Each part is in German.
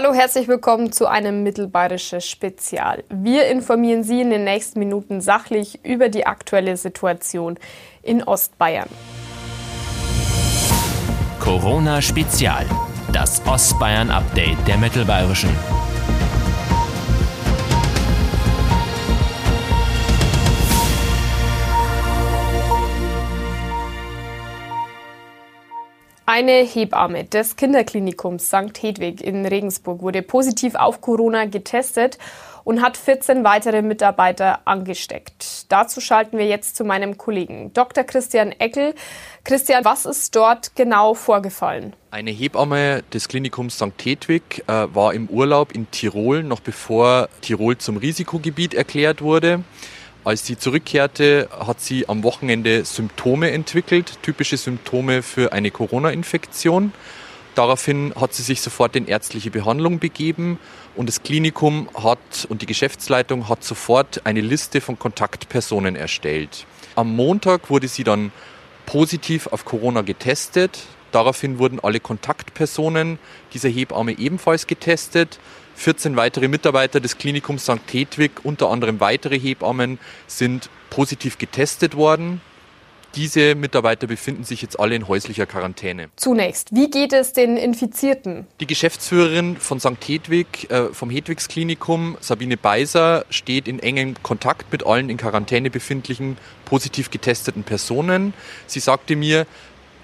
Hallo, herzlich willkommen zu einem Mittelbayerisches Spezial. Wir informieren Sie in den nächsten Minuten sachlich über die aktuelle Situation in Ostbayern. Corona Spezial, das Ostbayern-Update der Mittelbayerischen. Eine Hebamme des Kinderklinikums St. Hedwig in Regensburg wurde positiv auf Corona getestet und hat 14 weitere Mitarbeiter angesteckt. Dazu schalten wir jetzt zu meinem Kollegen Dr. Christian Eckel. Christian, was ist dort genau vorgefallen? Eine Hebamme des Klinikums St. Hedwig äh, war im Urlaub in Tirol, noch bevor Tirol zum Risikogebiet erklärt wurde. Als sie zurückkehrte, hat sie am Wochenende Symptome entwickelt, typische Symptome für eine Corona-Infektion. Daraufhin hat sie sich sofort in ärztliche Behandlung begeben und das Klinikum hat und die Geschäftsleitung hat sofort eine Liste von Kontaktpersonen erstellt. Am Montag wurde sie dann positiv auf Corona getestet. Daraufhin wurden alle Kontaktpersonen dieser Hebamme ebenfalls getestet. 14 weitere Mitarbeiter des Klinikums St. Hedwig, unter anderem weitere Hebammen, sind positiv getestet worden. Diese Mitarbeiter befinden sich jetzt alle in häuslicher Quarantäne. Zunächst, wie geht es den Infizierten? Die Geschäftsführerin von St. Hedwig, äh, vom Hedwigs Klinikum, Sabine Beiser, steht in engem Kontakt mit allen in Quarantäne befindlichen positiv getesteten Personen. Sie sagte mir,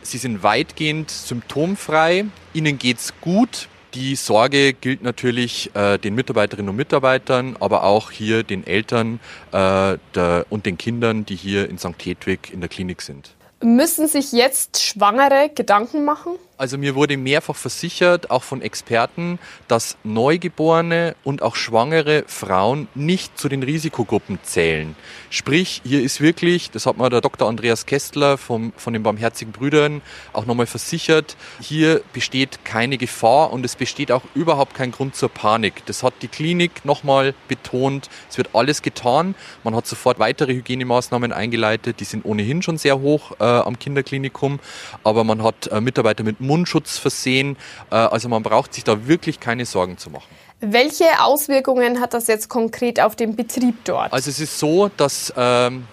sie sind weitgehend symptomfrei, ihnen geht's gut, die Sorge gilt natürlich äh, den Mitarbeiterinnen und Mitarbeitern, aber auch hier den Eltern äh, der, und den Kindern, die hier in St. Hedwig in der Klinik sind. Müssen sich jetzt Schwangere Gedanken machen? Also mir wurde mehrfach versichert, auch von Experten, dass Neugeborene und auch schwangere Frauen nicht zu den Risikogruppen zählen. Sprich, hier ist wirklich, das hat mir der Dr. Andreas Kästler vom, von den Barmherzigen Brüdern auch nochmal versichert, hier besteht keine Gefahr und es besteht auch überhaupt kein Grund zur Panik. Das hat die Klinik nochmal betont. Es wird alles getan. Man hat sofort weitere Hygienemaßnahmen eingeleitet. Die sind ohnehin schon sehr hoch äh, am Kinderklinikum, aber man hat äh, Mitarbeiter mit Mundschutz versehen. Äh, also man braucht sich da wirklich keine Sorgen zu machen. Welche Auswirkungen hat das jetzt konkret auf den Betrieb dort? Also es ist so, dass ähm,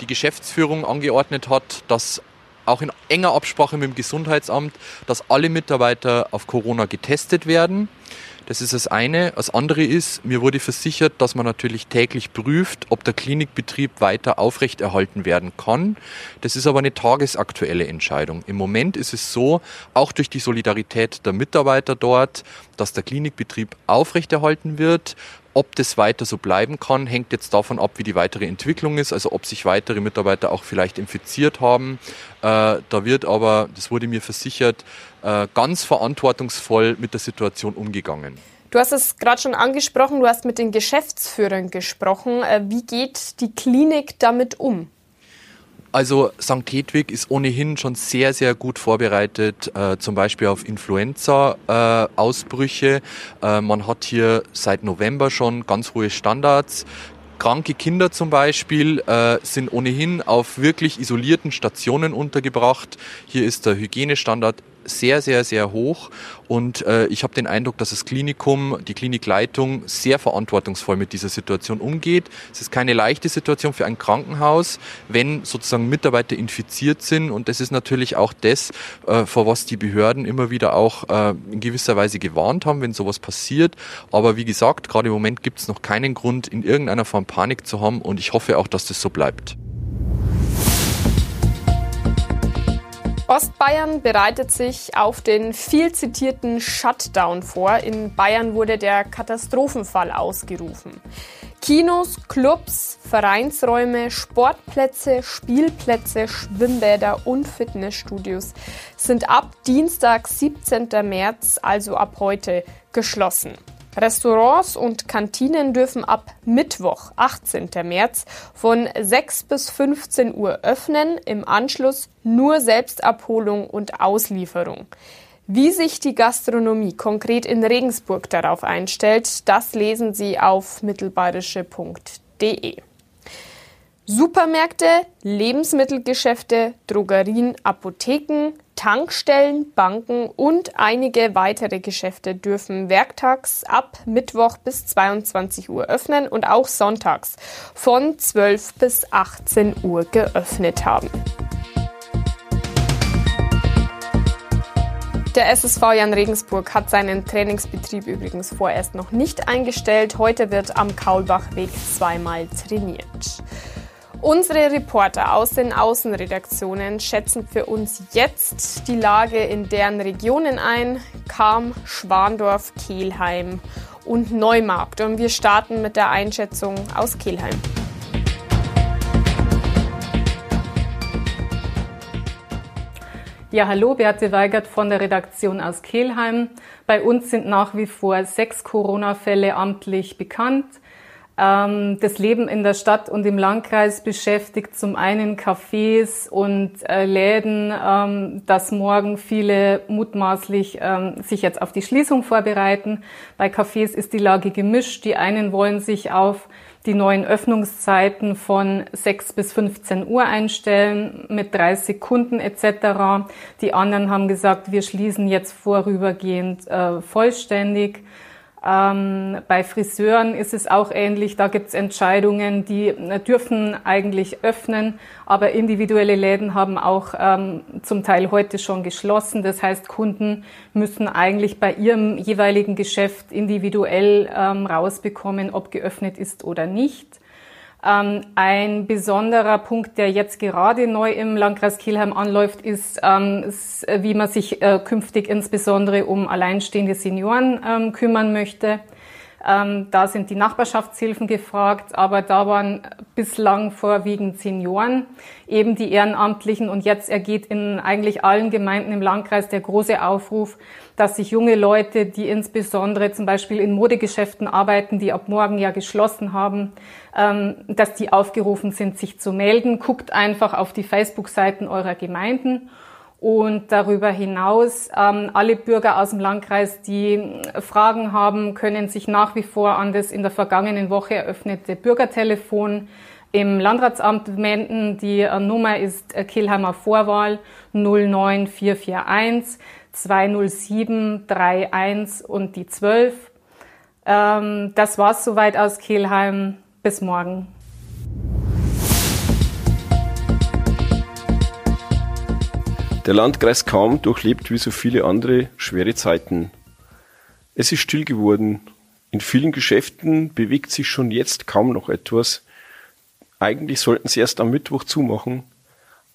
die Geschäftsführung angeordnet hat, dass auch in enger Absprache mit dem Gesundheitsamt, dass alle Mitarbeiter auf Corona getestet werden. Das ist das eine. Das andere ist, mir wurde versichert, dass man natürlich täglich prüft, ob der Klinikbetrieb weiter aufrechterhalten werden kann. Das ist aber eine tagesaktuelle Entscheidung. Im Moment ist es so, auch durch die Solidarität der Mitarbeiter dort, dass der Klinikbetrieb aufrechterhalten wird. Ob das weiter so bleiben kann, hängt jetzt davon ab, wie die weitere Entwicklung ist, also ob sich weitere Mitarbeiter auch vielleicht infiziert haben. Äh, da wird aber, das wurde mir versichert, äh, ganz verantwortungsvoll mit der Situation umgegangen. Du hast es gerade schon angesprochen, du hast mit den Geschäftsführern gesprochen. Äh, wie geht die Klinik damit um? Also St. Hedwig ist ohnehin schon sehr, sehr gut vorbereitet, äh, zum Beispiel auf Influenza-Ausbrüche. Äh, äh, man hat hier seit November schon ganz hohe Standards. Kranke Kinder zum Beispiel äh, sind ohnehin auf wirklich isolierten Stationen untergebracht. Hier ist der Hygienestandard sehr, sehr, sehr hoch. Und äh, ich habe den Eindruck, dass das Klinikum, die Klinikleitung sehr verantwortungsvoll mit dieser Situation umgeht. Es ist keine leichte Situation für ein Krankenhaus, wenn sozusagen Mitarbeiter infiziert sind. Und das ist natürlich auch das, äh, vor was die Behörden immer wieder auch äh, in gewisser Weise gewarnt haben, wenn sowas passiert. Aber wie gesagt, gerade im Moment gibt es noch keinen Grund, in irgendeiner Form Panik zu haben. Und ich hoffe auch, dass das so bleibt. Ostbayern bereitet sich auf den viel zitierten Shutdown vor. In Bayern wurde der Katastrophenfall ausgerufen. Kinos, Clubs, Vereinsräume, Sportplätze, Spielplätze, Schwimmbäder und Fitnessstudios sind ab Dienstag, 17. März, also ab heute, geschlossen. Restaurants und Kantinen dürfen ab Mittwoch, 18. März, von 6 bis 15 Uhr öffnen, im Anschluss nur Selbstabholung und Auslieferung. Wie sich die Gastronomie konkret in Regensburg darauf einstellt, das lesen Sie auf mittelbayerische.de. Supermärkte, Lebensmittelgeschäfte, Drogerien, Apotheken, Tankstellen, Banken und einige weitere Geschäfte dürfen werktags ab Mittwoch bis 22 Uhr öffnen und auch sonntags von 12 bis 18 Uhr geöffnet haben. Der SSV Jan Regensburg hat seinen Trainingsbetrieb übrigens vorerst noch nicht eingestellt. Heute wird am Kaulbachweg zweimal trainiert. Unsere Reporter aus den Außenredaktionen schätzen für uns jetzt die Lage in deren Regionen ein. Kam, Schwandorf, Kehlheim und Neumarkt. Und wir starten mit der Einschätzung aus Kehlheim. Ja, hallo, Beate Weigert von der Redaktion aus Kehlheim. Bei uns sind nach wie vor sechs Corona-Fälle amtlich bekannt. Ähm, das Leben in der Stadt und im Landkreis beschäftigt zum einen Cafés und äh, Läden, ähm, dass morgen viele mutmaßlich ähm, sich jetzt auf die Schließung vorbereiten. Bei Cafés ist die Lage gemischt. Die einen wollen sich auf die neuen Öffnungszeiten von 6 bis 15 Uhr einstellen mit 30 Kunden etc. Die anderen haben gesagt, wir schließen jetzt vorübergehend äh, vollständig. Ähm, bei Friseuren ist es auch ähnlich. Da gibt es Entscheidungen, die äh, dürfen eigentlich öffnen, aber individuelle Läden haben auch ähm, zum Teil heute schon geschlossen. Das heißt, Kunden müssen eigentlich bei ihrem jeweiligen Geschäft individuell ähm, rausbekommen, ob geöffnet ist oder nicht. Ähm, ein besonderer Punkt, der jetzt gerade neu im Landkreis Kielheim anläuft, ist, ähm, wie man sich äh, künftig insbesondere um alleinstehende Senioren ähm, kümmern möchte. Ähm, da sind die Nachbarschaftshilfen gefragt, aber da waren bislang vorwiegend Senioren, eben die Ehrenamtlichen. Und jetzt ergeht in eigentlich allen Gemeinden im Landkreis der große Aufruf, dass sich junge Leute, die insbesondere zum Beispiel in Modegeschäften arbeiten, die ab morgen ja geschlossen haben, ähm, dass die aufgerufen sind, sich zu melden. Guckt einfach auf die Facebook-Seiten eurer Gemeinden. Und darüber hinaus, ähm, alle Bürger aus dem Landkreis, die Fragen haben, können sich nach wie vor an das in der vergangenen Woche eröffnete Bürgertelefon im Landratsamt wenden. Die äh, Nummer ist äh, Kielheimer Vorwahl 09441. 207 31 und die 12. Ähm, das war's soweit aus Kelheim. Bis morgen. Der Landkreis Kaum durchlebt wie so viele andere schwere Zeiten. Es ist still geworden. In vielen Geschäften bewegt sich schon jetzt kaum noch etwas. Eigentlich sollten sie erst am Mittwoch zumachen,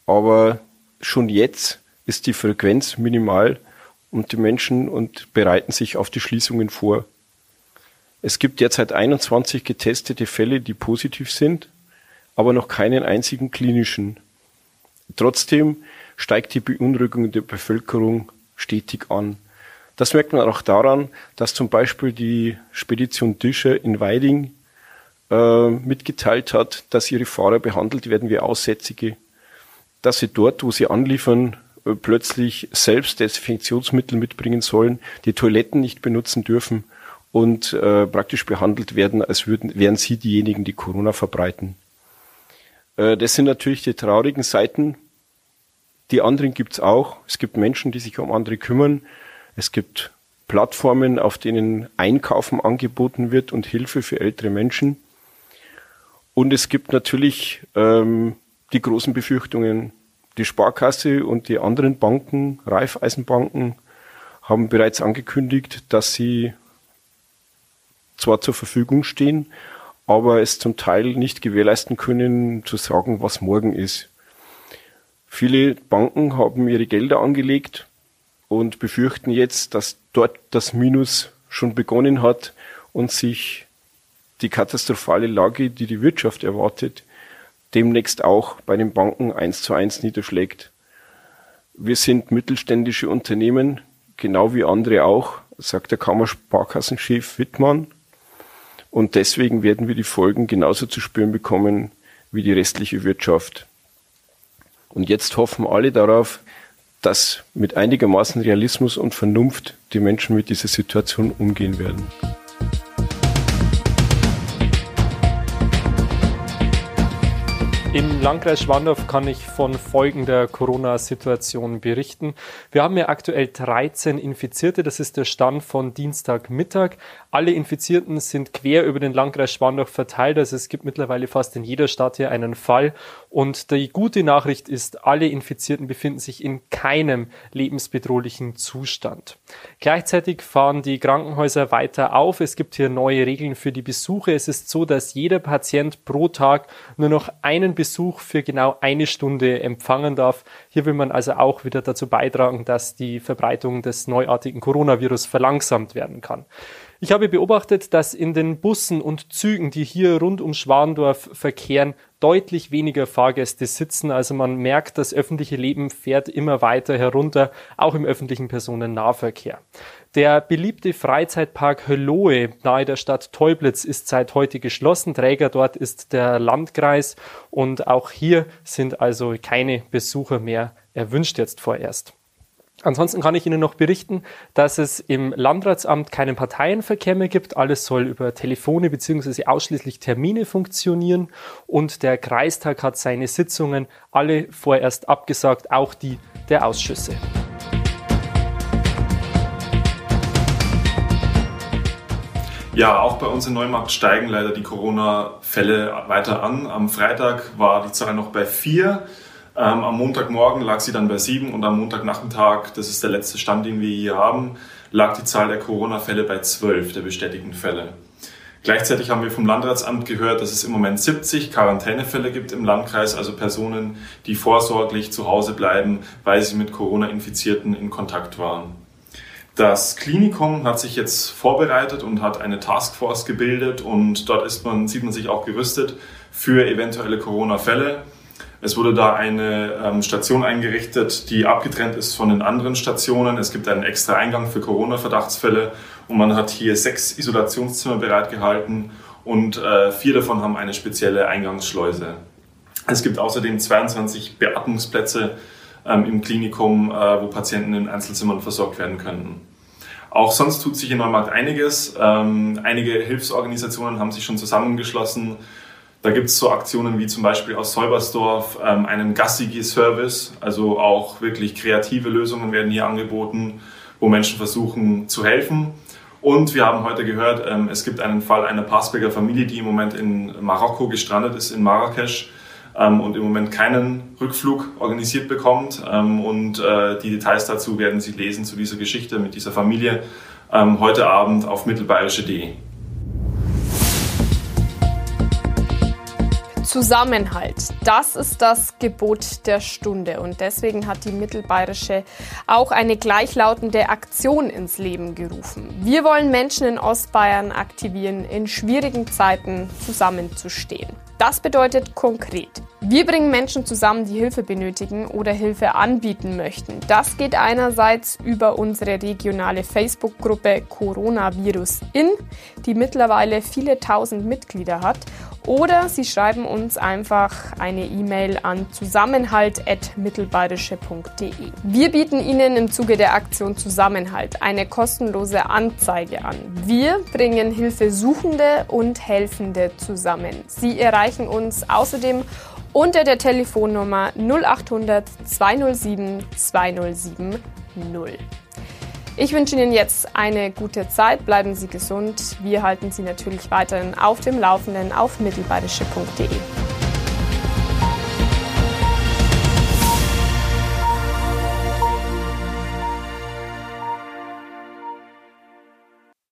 aber schon jetzt ist die Frequenz minimal und die Menschen und bereiten sich auf die Schließungen vor. Es gibt derzeit 21 getestete Fälle, die positiv sind, aber noch keinen einzigen klinischen. Trotzdem steigt die Beunruhigung der Bevölkerung stetig an. Das merkt man auch daran, dass zum Beispiel die Spedition Discher in Weiding äh, mitgeteilt hat, dass ihre Fahrer behandelt werden wie Aussätzige, dass sie dort, wo sie anliefern, äh, plötzlich selbst Desinfektionsmittel mitbringen sollen, die Toiletten nicht benutzen dürfen und äh, praktisch behandelt werden, als würden, wären sie diejenigen, die Corona verbreiten. Äh, das sind natürlich die traurigen Seiten. Die anderen gibt's auch. Es gibt Menschen, die sich um andere kümmern. Es gibt Plattformen, auf denen Einkaufen angeboten wird und Hilfe für ältere Menschen. Und es gibt natürlich ähm, die großen Befürchtungen, die Sparkasse und die anderen Banken, Raiffeisenbanken, haben bereits angekündigt, dass sie zwar zur Verfügung stehen, aber es zum Teil nicht gewährleisten können, zu sagen, was morgen ist. Viele Banken haben ihre Gelder angelegt und befürchten jetzt, dass dort das Minus schon begonnen hat und sich die katastrophale Lage, die die Wirtschaft erwartet, demnächst auch bei den Banken eins zu eins niederschlägt. Wir sind mittelständische Unternehmen, genau wie andere auch, sagt der Kammersparkassenchef Wittmann. Und deswegen werden wir die Folgen genauso zu spüren bekommen wie die restliche Wirtschaft. Und jetzt hoffen alle darauf, dass mit einigermaßen Realismus und Vernunft die Menschen mit dieser Situation umgehen werden. Im Landkreis Schwandorf kann ich von folgender Corona-Situation berichten. Wir haben ja aktuell 13 Infizierte. Das ist der Stand von Dienstagmittag. Alle Infizierten sind quer über den Landkreis Schwandorf verteilt. Also es gibt mittlerweile fast in jeder Stadt hier einen Fall. Und die gute Nachricht ist, alle Infizierten befinden sich in keinem lebensbedrohlichen Zustand. Gleichzeitig fahren die Krankenhäuser weiter auf. Es gibt hier neue Regeln für die Besuche. Es ist so, dass jeder Patient pro Tag nur noch einen Besuch für genau eine Stunde empfangen darf. Hier will man also auch wieder dazu beitragen, dass die Verbreitung des neuartigen Coronavirus verlangsamt werden kann. Ich habe beobachtet, dass in den Bussen und Zügen, die hier rund um Schwandorf verkehren, deutlich weniger Fahrgäste sitzen. Also man merkt, das öffentliche Leben fährt immer weiter herunter, auch im öffentlichen Personennahverkehr. Der beliebte Freizeitpark Höllohe nahe der Stadt Teublitz ist seit heute geschlossen. Träger dort ist der Landkreis und auch hier sind also keine Besucher mehr erwünscht jetzt vorerst. Ansonsten kann ich Ihnen noch berichten, dass es im Landratsamt keinen Parteienverkehr mehr gibt. Alles soll über Telefone bzw. ausschließlich Termine funktionieren. Und der Kreistag hat seine Sitzungen alle vorerst abgesagt, auch die der Ausschüsse. Ja, auch bei uns in Neumarkt steigen leider die Corona-Fälle weiter an. Am Freitag war die Zahl noch bei vier. Ähm, am Montagmorgen lag sie dann bei sieben und am Montagnachmittag, das ist der letzte Stand, den wir hier haben, lag die Zahl der Corona-Fälle bei zwölf der bestätigten Fälle. Gleichzeitig haben wir vom Landratsamt gehört, dass es im Moment 70 Quarantänefälle gibt im Landkreis, also Personen, die vorsorglich zu Hause bleiben, weil sie mit Corona-Infizierten in Kontakt waren. Das Klinikum hat sich jetzt vorbereitet und hat eine Taskforce gebildet und dort ist man, sieht man sich auch gerüstet für eventuelle Corona-Fälle. Es wurde da eine ähm, Station eingerichtet, die abgetrennt ist von den anderen Stationen. Es gibt einen extra Eingang für Corona-Verdachtsfälle und man hat hier sechs Isolationszimmer bereitgehalten und äh, vier davon haben eine spezielle Eingangsschleuse. Es gibt außerdem 22 Beatmungsplätze ähm, im Klinikum, äh, wo Patienten in Einzelzimmern versorgt werden könnten. Auch sonst tut sich in Neumarkt einiges. Ähm, einige Hilfsorganisationen haben sich schon zusammengeschlossen da gibt es so Aktionen wie zum Beispiel aus Säubersdorf ähm, einen Gassigi-Service, also auch wirklich kreative Lösungen werden hier angeboten, wo Menschen versuchen zu helfen. Und wir haben heute gehört, ähm, es gibt einen Fall einer Passberger Familie, die im Moment in Marokko gestrandet ist, in Marrakesch ähm, und im Moment keinen Rückflug organisiert bekommt. Ähm, und äh, die Details dazu werden Sie lesen zu dieser Geschichte mit dieser Familie ähm, heute Abend auf mittelbayerische.de. Zusammenhalt, das ist das Gebot der Stunde und deswegen hat die Mittelbayerische auch eine gleichlautende Aktion ins Leben gerufen. Wir wollen Menschen in Ostbayern aktivieren, in schwierigen Zeiten zusammenzustehen. Das bedeutet konkret, wir bringen Menschen zusammen, die Hilfe benötigen oder Hilfe anbieten möchten. Das geht einerseits über unsere regionale Facebook-Gruppe Coronavirus in, die mittlerweile viele tausend Mitglieder hat oder Sie schreiben uns einfach eine E-Mail an zusammenhalt.mittelbayerische.de. Wir bieten Ihnen im Zuge der Aktion Zusammenhalt eine kostenlose Anzeige an. Wir bringen Hilfesuchende und Helfende zusammen. Sie erreichen uns außerdem unter der Telefonnummer 0800 207 207 0. Ich wünsche Ihnen jetzt eine gute Zeit, bleiben Sie gesund. Wir halten Sie natürlich weiterhin auf dem Laufenden auf mittelbayerische.de.